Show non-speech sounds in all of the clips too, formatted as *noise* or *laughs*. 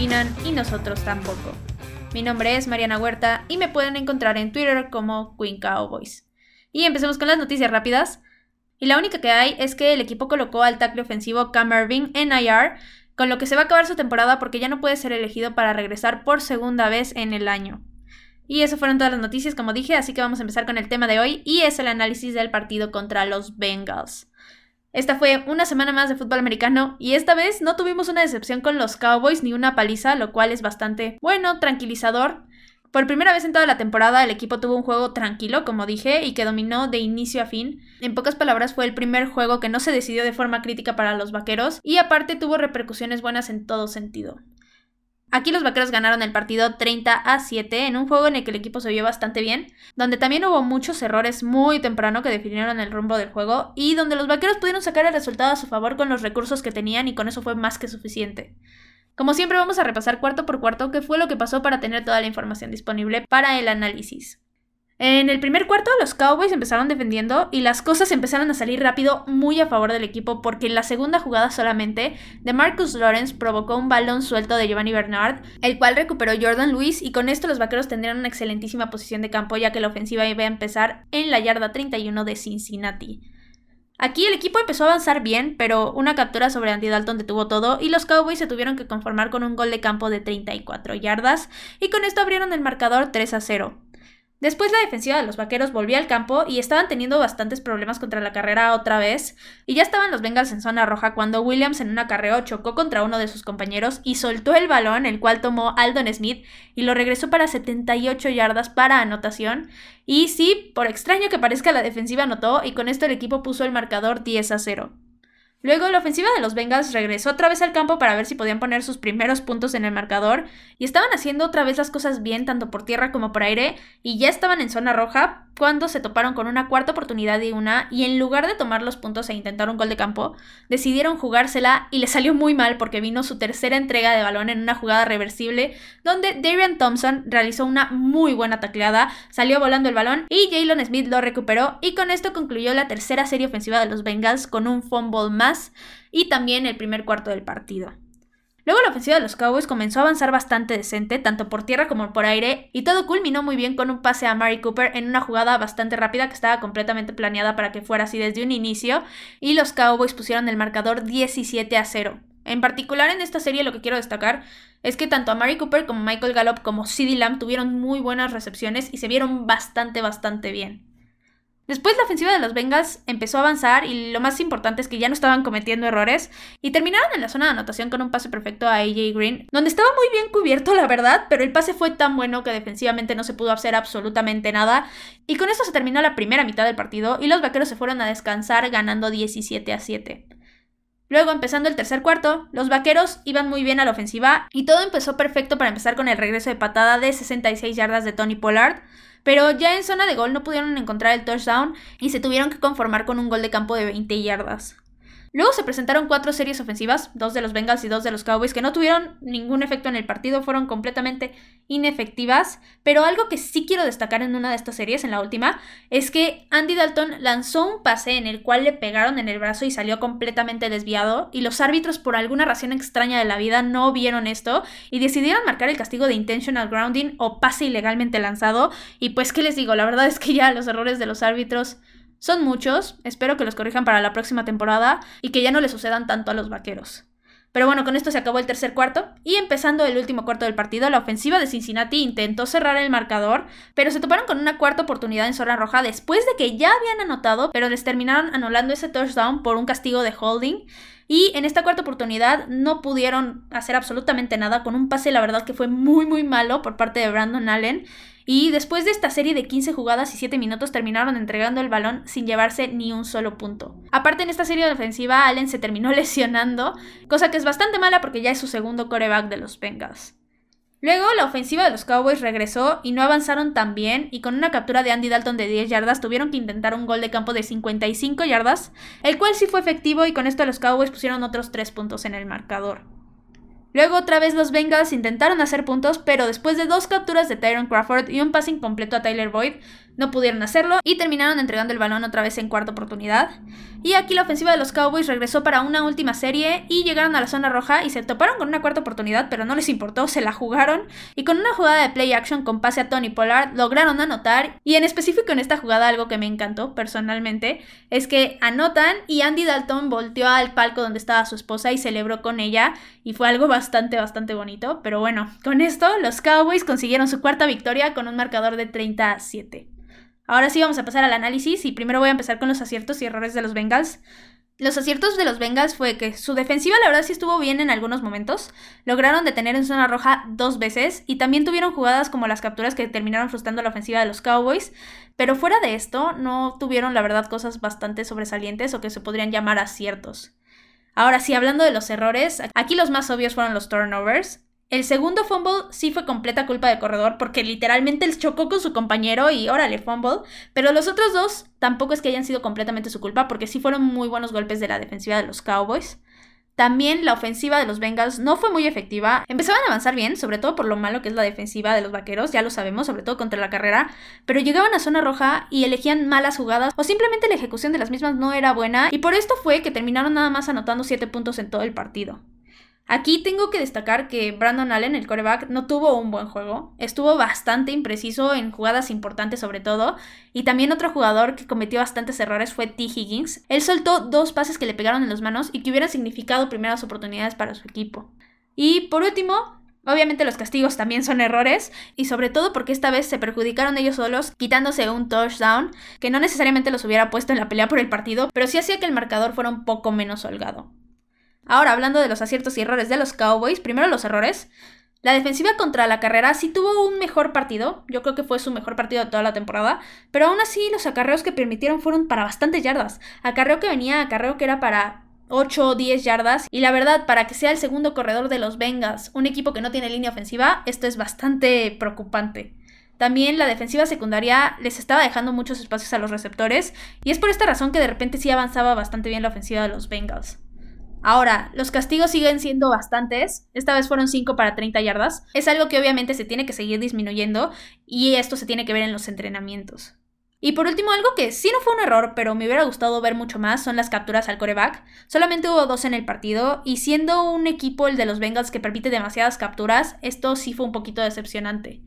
y nosotros tampoco. Mi nombre es Mariana Huerta y me pueden encontrar en Twitter como Queen Cowboys. Y empecemos con las noticias rápidas. Y la única que hay es que el equipo colocó al tackle ofensivo Cam Irving en IR, con lo que se va a acabar su temporada porque ya no puede ser elegido para regresar por segunda vez en el año. Y eso fueron todas las noticias, como dije, así que vamos a empezar con el tema de hoy y es el análisis del partido contra los Bengals. Esta fue una semana más de fútbol americano y esta vez no tuvimos una decepción con los Cowboys ni una paliza, lo cual es bastante bueno, tranquilizador. Por primera vez en toda la temporada el equipo tuvo un juego tranquilo, como dije, y que dominó de inicio a fin. En pocas palabras fue el primer juego que no se decidió de forma crítica para los vaqueros y aparte tuvo repercusiones buenas en todo sentido. Aquí los vaqueros ganaron el partido 30 a 7 en un juego en el que el equipo se vio bastante bien, donde también hubo muchos errores muy temprano que definieron el rumbo del juego y donde los vaqueros pudieron sacar el resultado a su favor con los recursos que tenían y con eso fue más que suficiente. Como siempre vamos a repasar cuarto por cuarto qué fue lo que pasó para tener toda la información disponible para el análisis. En el primer cuarto los Cowboys empezaron defendiendo y las cosas empezaron a salir rápido muy a favor del equipo porque en la segunda jugada solamente de Marcus Lawrence provocó un balón suelto de Giovanni Bernard, el cual recuperó Jordan Lewis y con esto los vaqueros tendrían una excelentísima posición de campo ya que la ofensiva iba a empezar en la yarda 31 de Cincinnati. Aquí el equipo empezó a avanzar bien, pero una captura sobre Andy Dalton detuvo todo y los Cowboys se tuvieron que conformar con un gol de campo de 34 yardas y con esto abrieron el marcador 3 a 0. Después la defensiva de los vaqueros volvió al campo y estaban teniendo bastantes problemas contra la carrera otra vez, y ya estaban los Bengals en zona roja cuando Williams en un acarreo chocó contra uno de sus compañeros y soltó el balón, el cual tomó Aldon Smith y lo regresó para 78 yardas para anotación. Y sí, por extraño que parezca, la defensiva anotó y con esto el equipo puso el marcador 10 a 0. Luego la ofensiva de los Bengals regresó otra vez al campo para ver si podían poner sus primeros puntos en el marcador. Y estaban haciendo otra vez las cosas bien tanto por tierra como por aire y ya estaban en zona roja cuando se toparon con una cuarta oportunidad y una y en lugar de tomar los puntos e intentar un gol de campo, decidieron jugársela y le salió muy mal porque vino su tercera entrega de balón en una jugada reversible donde Darian Thompson realizó una muy buena tacleada, salió volando el balón y Jalen Smith lo recuperó y con esto concluyó la tercera serie ofensiva de los Bengals con un fumble más y también el primer cuarto del partido. Luego la ofensiva de los Cowboys comenzó a avanzar bastante decente, tanto por tierra como por aire, y todo culminó muy bien con un pase a Mary Cooper en una jugada bastante rápida que estaba completamente planeada para que fuera así desde un inicio, y los Cowboys pusieron el marcador 17 a 0. En particular en esta serie lo que quiero destacar es que tanto a Mary Cooper como Michael Gallup como CeeDee Lamb tuvieron muy buenas recepciones y se vieron bastante bastante bien. Después la ofensiva de los Bengals empezó a avanzar y lo más importante es que ya no estaban cometiendo errores y terminaron en la zona de anotación con un pase perfecto a AJ Green, donde estaba muy bien cubierto la verdad, pero el pase fue tan bueno que defensivamente no se pudo hacer absolutamente nada y con eso se terminó la primera mitad del partido y los vaqueros se fueron a descansar ganando 17 a 7. Luego, empezando el tercer cuarto, los vaqueros iban muy bien a la ofensiva y todo empezó perfecto para empezar con el regreso de patada de 66 yardas de Tony Pollard, pero ya en zona de gol no pudieron encontrar el touchdown y se tuvieron que conformar con un gol de campo de 20 yardas. Luego se presentaron cuatro series ofensivas, dos de los Bengals y dos de los Cowboys, que no tuvieron ningún efecto en el partido, fueron completamente inefectivas, pero algo que sí quiero destacar en una de estas series, en la última, es que Andy Dalton lanzó un pase en el cual le pegaron en el brazo y salió completamente desviado, y los árbitros por alguna razón extraña de la vida no vieron esto y decidieron marcar el castigo de intentional grounding o pase ilegalmente lanzado, y pues qué les digo, la verdad es que ya los errores de los árbitros son muchos, espero que los corrijan para la próxima temporada y que ya no le sucedan tanto a los vaqueros. Pero bueno, con esto se acabó el tercer cuarto y empezando el último cuarto del partido, la ofensiva de Cincinnati intentó cerrar el marcador, pero se toparon con una cuarta oportunidad en zona roja después de que ya habían anotado, pero les terminaron anulando ese touchdown por un castigo de holding. Y en esta cuarta oportunidad no pudieron hacer absolutamente nada con un pase, la verdad que fue muy muy malo por parte de Brandon Allen. Y después de esta serie de 15 jugadas y 7 minutos terminaron entregando el balón sin llevarse ni un solo punto. Aparte en esta serie de ofensiva Allen se terminó *laughs* lesionando, cosa que es bastante mala porque ya es su segundo coreback de los Bengals. Luego la ofensiva de los Cowboys regresó y no avanzaron tan bien y con una captura de Andy Dalton de 10 yardas tuvieron que intentar un gol de campo de 55 yardas, el cual sí fue efectivo y con esto los Cowboys pusieron otros 3 puntos en el marcador. Luego otra vez los Bengals intentaron hacer puntos, pero después de dos capturas de Tyron Crawford y un pase incompleto a Tyler Boyd, no pudieron hacerlo y terminaron entregando el balón otra vez en cuarta oportunidad. Y aquí la ofensiva de los Cowboys regresó para una última serie y llegaron a la zona roja y se toparon con una cuarta oportunidad, pero no les importó, se la jugaron y con una jugada de play action con pase a Tony Pollard lograron anotar y en específico en esta jugada algo que me encantó personalmente es que anotan y Andy Dalton volteó al palco donde estaba su esposa y celebró con ella y fue algo bastante bastante bonito, pero bueno, con esto los Cowboys consiguieron su cuarta victoria con un marcador de 30 a 7. Ahora sí vamos a pasar al análisis y primero voy a empezar con los aciertos y errores de los Bengals. Los aciertos de los Bengals fue que su defensiva la verdad sí estuvo bien en algunos momentos, lograron detener en zona roja dos veces y también tuvieron jugadas como las capturas que terminaron frustrando la ofensiva de los Cowboys, pero fuera de esto no tuvieron la verdad cosas bastante sobresalientes o que se podrían llamar aciertos. Ahora sí, hablando de los errores, aquí los más obvios fueron los turnovers. El segundo fumble sí fue completa culpa del corredor porque literalmente él chocó con su compañero y órale, fumble. Pero los otros dos tampoco es que hayan sido completamente su culpa porque sí fueron muy buenos golpes de la defensiva de los Cowboys. También la ofensiva de los Bengals no fue muy efectiva. Empezaban a avanzar bien, sobre todo por lo malo que es la defensiva de los vaqueros, ya lo sabemos, sobre todo contra la carrera, pero llegaban a zona roja y elegían malas jugadas o simplemente la ejecución de las mismas no era buena y por esto fue que terminaron nada más anotando 7 puntos en todo el partido. Aquí tengo que destacar que Brandon Allen, el coreback, no tuvo un buen juego. Estuvo bastante impreciso en jugadas importantes sobre todo. Y también otro jugador que cometió bastantes errores fue T. Higgins. Él soltó dos pases que le pegaron en las manos y que hubieran significado primeras oportunidades para su equipo. Y por último, Obviamente los castigos también son errores y sobre todo porque esta vez se perjudicaron ellos solos quitándose un touchdown que no necesariamente los hubiera puesto en la pelea por el partido, pero sí hacía que el marcador fuera un poco menos holgado. Ahora, hablando de los aciertos y errores de los Cowboys, primero los errores. La defensiva contra la carrera sí tuvo un mejor partido, yo creo que fue su mejor partido de toda la temporada, pero aún así los acarreos que permitieron fueron para bastantes yardas. Acarreo que venía, acarreo que era para 8 o 10 yardas. Y la verdad, para que sea el segundo corredor de los Bengals, un equipo que no tiene línea ofensiva, esto es bastante preocupante. También la defensiva secundaria les estaba dejando muchos espacios a los receptores, y es por esta razón que de repente sí avanzaba bastante bien la ofensiva de los Bengals. Ahora, los castigos siguen siendo bastantes, esta vez fueron 5 para 30 yardas, es algo que obviamente se tiene que seguir disminuyendo y esto se tiene que ver en los entrenamientos. Y por último, algo que sí no fue un error, pero me hubiera gustado ver mucho más, son las capturas al coreback. Solamente hubo dos en el partido, y siendo un equipo el de los Bengals que permite demasiadas capturas, esto sí fue un poquito decepcionante.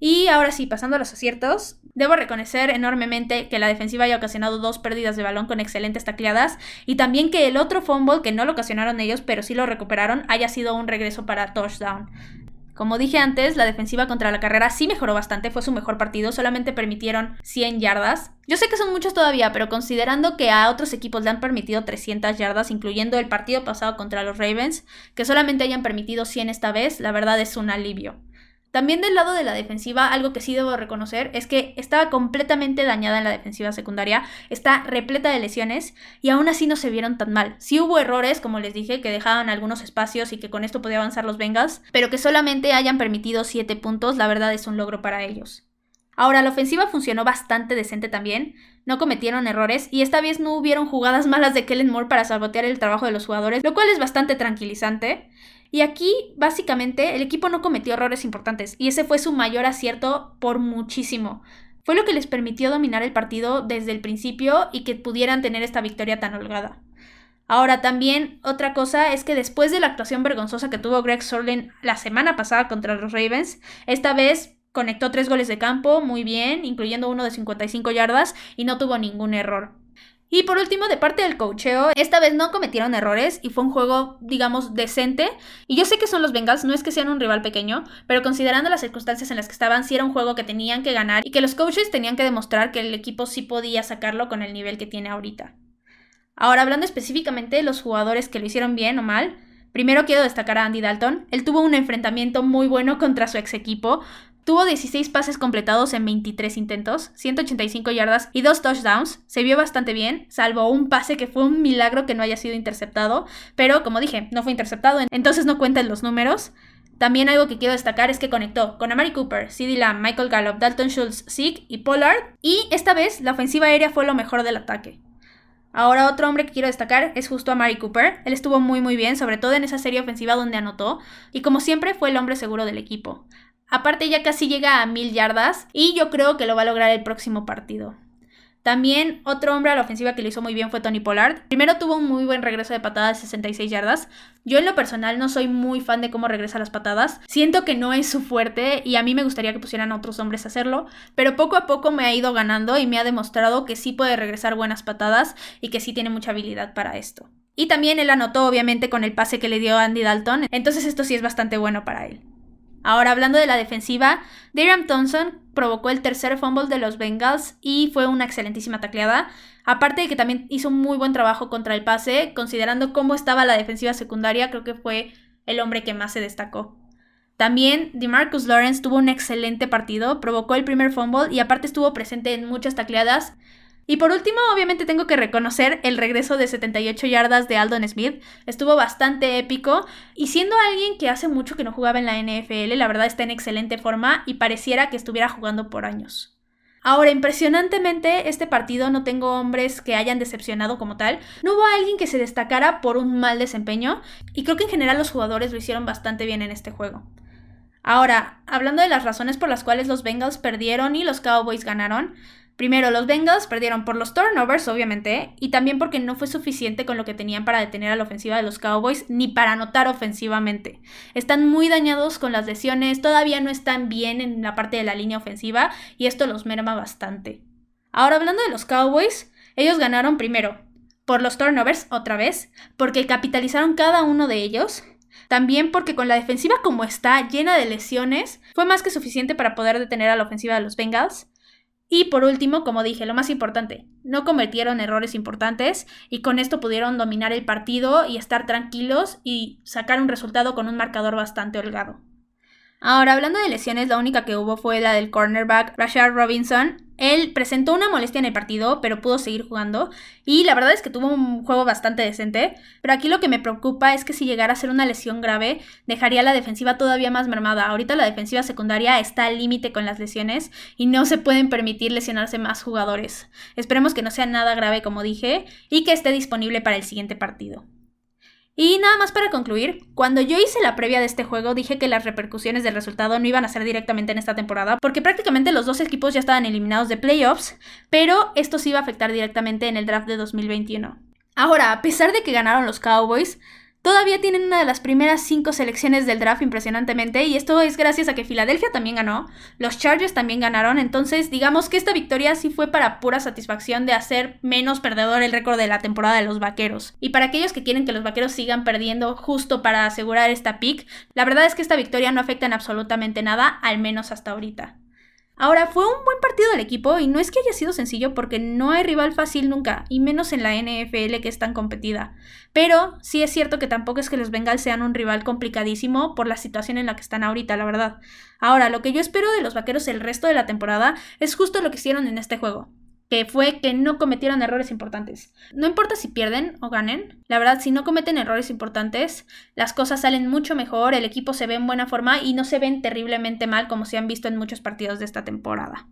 Y ahora sí, pasando a los aciertos, debo reconocer enormemente que la defensiva haya ocasionado dos pérdidas de balón con excelentes tacleadas y también que el otro fumble, que no lo ocasionaron ellos, pero sí lo recuperaron, haya sido un regreso para touchdown. Como dije antes, la defensiva contra la carrera sí mejoró bastante, fue su mejor partido, solamente permitieron 100 yardas. Yo sé que son muchos todavía, pero considerando que a otros equipos le han permitido 300 yardas, incluyendo el partido pasado contra los Ravens, que solamente hayan permitido 100 esta vez, la verdad es un alivio. También del lado de la defensiva, algo que sí debo reconocer es que estaba completamente dañada en la defensiva secundaria, está repleta de lesiones y aún así no se vieron tan mal. Sí hubo errores, como les dije, que dejaban algunos espacios y que con esto podía avanzar los Bengals, pero que solamente hayan permitido 7 puntos, la verdad es un logro para ellos. Ahora, la ofensiva funcionó bastante decente también, no cometieron errores y esta vez no hubieron jugadas *laughs* malas de Kellen Moore para sabotear el trabajo de los jugadores, lo cual es bastante tranquilizante. Y aquí, básicamente, el equipo no cometió errores importantes y ese fue su mayor acierto por muchísimo. Fue lo que les permitió dominar el partido desde el principio y que pudieran tener esta victoria tan holgada. Ahora también otra cosa es que después de la actuación vergonzosa que tuvo Greg Sorlin la semana pasada contra los Ravens, esta vez conectó tres goles de campo muy bien, incluyendo uno de 55 yardas y no tuvo ningún error. Y por último, de parte del cocheo, esta vez no cometieron errores y fue un juego, digamos, decente. Y yo sé que son los Bengals, no es que sean un rival pequeño, pero considerando las circunstancias en las que estaban, sí era un juego que tenían que ganar y que los coaches tenían que demostrar que el equipo sí podía sacarlo con el nivel que tiene ahorita. Ahora, hablando específicamente de los jugadores que lo hicieron bien o mal, Primero quiero destacar a Andy Dalton. Él tuvo un enfrentamiento muy bueno contra su ex equipo. Tuvo 16 pases completados en 23 intentos, 185 yardas y 2 touchdowns. Se vio bastante bien, salvo un pase que fue un milagro que no haya sido interceptado, pero como dije, no fue interceptado, entonces no cuentan los números. También algo que quiero destacar es que conectó con Amari Cooper, CeeDee Michael Gallup, Dalton Schultz, Zeke y Pollard, y esta vez la ofensiva aérea fue lo mejor del ataque. Ahora otro hombre que quiero destacar es justo a Mari Cooper. Él estuvo muy muy bien, sobre todo en esa serie ofensiva donde anotó, y como siempre fue el hombre seguro del equipo. Aparte ya casi llega a mil yardas y yo creo que lo va a lograr el próximo partido. También otro hombre a la ofensiva que lo hizo muy bien fue Tony Pollard. Primero tuvo un muy buen regreso de patadas de 66 yardas. Yo en lo personal no soy muy fan de cómo regresa las patadas. Siento que no es su fuerte y a mí me gustaría que pusieran a otros hombres a hacerlo. Pero poco a poco me ha ido ganando y me ha demostrado que sí puede regresar buenas patadas y que sí tiene mucha habilidad para esto. Y también él anotó obviamente con el pase que le dio Andy Dalton. Entonces esto sí es bastante bueno para él. Ahora hablando de la defensiva, Darian Thompson provocó el tercer fumble de los Bengals y fue una excelentísima tacleada. Aparte de que también hizo muy buen trabajo contra el pase, considerando cómo estaba la defensiva secundaria, creo que fue el hombre que más se destacó. También DeMarcus Lawrence tuvo un excelente partido, provocó el primer fumble y aparte estuvo presente en muchas tacleadas y por último, obviamente tengo que reconocer el regreso de 78 yardas de Aldon Smith. Estuvo bastante épico y siendo alguien que hace mucho que no jugaba en la NFL, la verdad está en excelente forma y pareciera que estuviera jugando por años. Ahora, impresionantemente, este partido no tengo hombres que hayan decepcionado como tal. No hubo alguien que se destacara por un mal desempeño y creo que en general los jugadores lo hicieron bastante bien en este juego. Ahora, hablando de las razones por las cuales los Bengals perdieron y los Cowboys ganaron, Primero, los Bengals perdieron por los turnovers, obviamente, y también porque no fue suficiente con lo que tenían para detener a la ofensiva de los Cowboys ni para anotar ofensivamente. Están muy dañados con las lesiones, todavía no están bien en la parte de la línea ofensiva y esto los merma bastante. Ahora, hablando de los Cowboys, ellos ganaron primero por los turnovers, otra vez, porque capitalizaron cada uno de ellos, también porque con la defensiva como está, llena de lesiones, fue más que suficiente para poder detener a la ofensiva de los Bengals. Y por último, como dije, lo más importante, no cometieron errores importantes y con esto pudieron dominar el partido y estar tranquilos y sacar un resultado con un marcador bastante holgado. Ahora, hablando de lesiones, la única que hubo fue la del cornerback Rashard Robinson. Él presentó una molestia en el partido, pero pudo seguir jugando. Y la verdad es que tuvo un juego bastante decente. Pero aquí lo que me preocupa es que si llegara a ser una lesión grave, dejaría la defensiva todavía más mermada. Ahorita la defensiva secundaria está al límite con las lesiones y no se pueden permitir lesionarse más jugadores. Esperemos que no sea nada grave, como dije, y que esté disponible para el siguiente partido. Y nada más para concluir, cuando yo hice la previa de este juego dije que las repercusiones del resultado no iban a ser directamente en esta temporada, porque prácticamente los dos equipos ya estaban eliminados de playoffs, pero esto sí iba a afectar directamente en el draft de 2021. Ahora, a pesar de que ganaron los Cowboys, Todavía tienen una de las primeras cinco selecciones del draft impresionantemente y esto es gracias a que Filadelfia también ganó, los Chargers también ganaron, entonces digamos que esta victoria sí fue para pura satisfacción de hacer menos perdedor el récord de la temporada de los Vaqueros. Y para aquellos que quieren que los Vaqueros sigan perdiendo justo para asegurar esta pick, la verdad es que esta victoria no afecta en absolutamente nada, al menos hasta ahorita. Ahora, fue un buen partido del equipo y no es que haya sido sencillo porque no hay rival fácil nunca, y menos en la NFL que es tan competida. Pero sí es cierto que tampoco es que los Bengals sean un rival complicadísimo por la situación en la que están ahorita, la verdad. Ahora, lo que yo espero de los Vaqueros el resto de la temporada es justo lo que hicieron en este juego que fue que no cometieron errores importantes. No importa si pierden o ganen, la verdad, si no cometen errores importantes, las cosas salen mucho mejor, el equipo se ve en buena forma y no se ven terriblemente mal como se han visto en muchos partidos de esta temporada.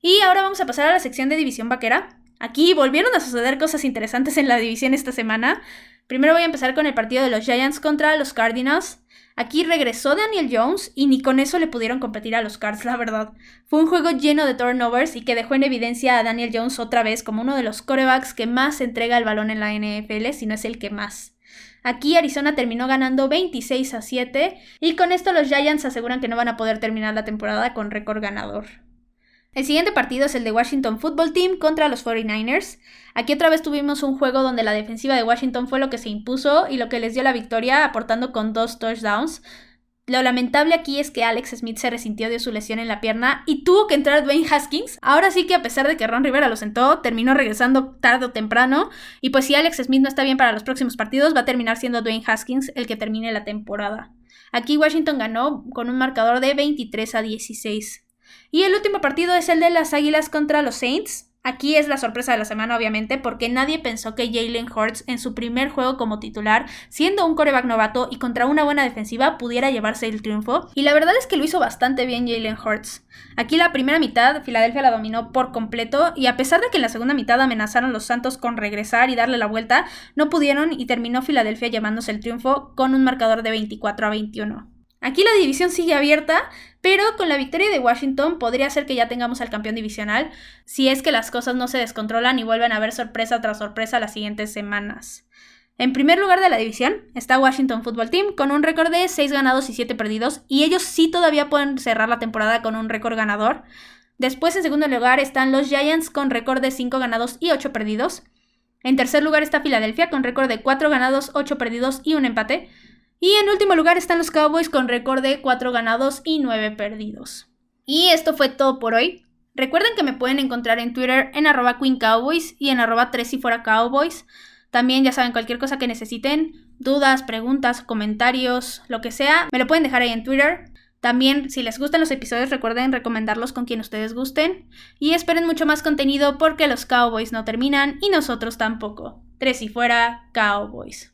Y ahora vamos a pasar a la sección de división vaquera. Aquí volvieron a suceder cosas interesantes en la división esta semana. Primero voy a empezar con el partido de los Giants contra los Cardinals. Aquí regresó Daniel Jones y ni con eso le pudieron competir a los Cards, la verdad. Fue un juego lleno de turnovers y que dejó en evidencia a Daniel Jones otra vez como uno de los corebacks que más entrega el balón en la NFL, si no es el que más. Aquí Arizona terminó ganando 26 a 7 y con esto los Giants aseguran que no van a poder terminar la temporada con récord ganador. El siguiente partido es el de Washington Football Team contra los 49ers. Aquí otra vez tuvimos un juego donde la defensiva de Washington fue lo que se impuso y lo que les dio la victoria aportando con dos touchdowns. Lo lamentable aquí es que Alex Smith se resintió de su lesión en la pierna y tuvo que entrar Dwayne Haskins. Ahora sí que a pesar de que Ron Rivera lo sentó, terminó regresando tarde o temprano. Y pues si Alex Smith no está bien para los próximos partidos, va a terminar siendo Dwayne Haskins el que termine la temporada. Aquí Washington ganó con un marcador de 23 a 16. Y el último partido es el de las Águilas contra los Saints. Aquí es la sorpresa de la semana, obviamente, porque nadie pensó que Jalen Hurts en su primer juego como titular, siendo un coreback novato y contra una buena defensiva, pudiera llevarse el triunfo. Y la verdad es que lo hizo bastante bien Jalen Hurts. Aquí la primera mitad, Filadelfia la dominó por completo, y a pesar de que en la segunda mitad amenazaron los Santos con regresar y darle la vuelta, no pudieron y terminó Filadelfia llevándose el triunfo con un marcador de 24 a 21. Aquí la división sigue abierta, pero con la victoria de Washington podría ser que ya tengamos al campeón divisional si es que las cosas no se descontrolan y vuelven a haber sorpresa tras sorpresa las siguientes semanas. En primer lugar de la división está Washington Football Team con un récord de 6 ganados y 7 perdidos y ellos sí todavía pueden cerrar la temporada con un récord ganador. Después en segundo lugar están los Giants con récord de 5 ganados y 8 perdidos. En tercer lugar está Filadelfia con récord de 4 ganados, 8 perdidos y un empate. Y en último lugar están los Cowboys con récord de 4 ganados y 9 perdidos. Y esto fue todo por hoy. Recuerden que me pueden encontrar en Twitter en arroba Queen Cowboys y en arroba 3 y fuera Cowboys. También ya saben, cualquier cosa que necesiten, dudas, preguntas, comentarios, lo que sea, me lo pueden dejar ahí en Twitter. También, si les gustan los episodios, recuerden recomendarlos con quien ustedes gusten. Y esperen mucho más contenido porque los Cowboys no terminan y nosotros tampoco. Tres y fuera, Cowboys.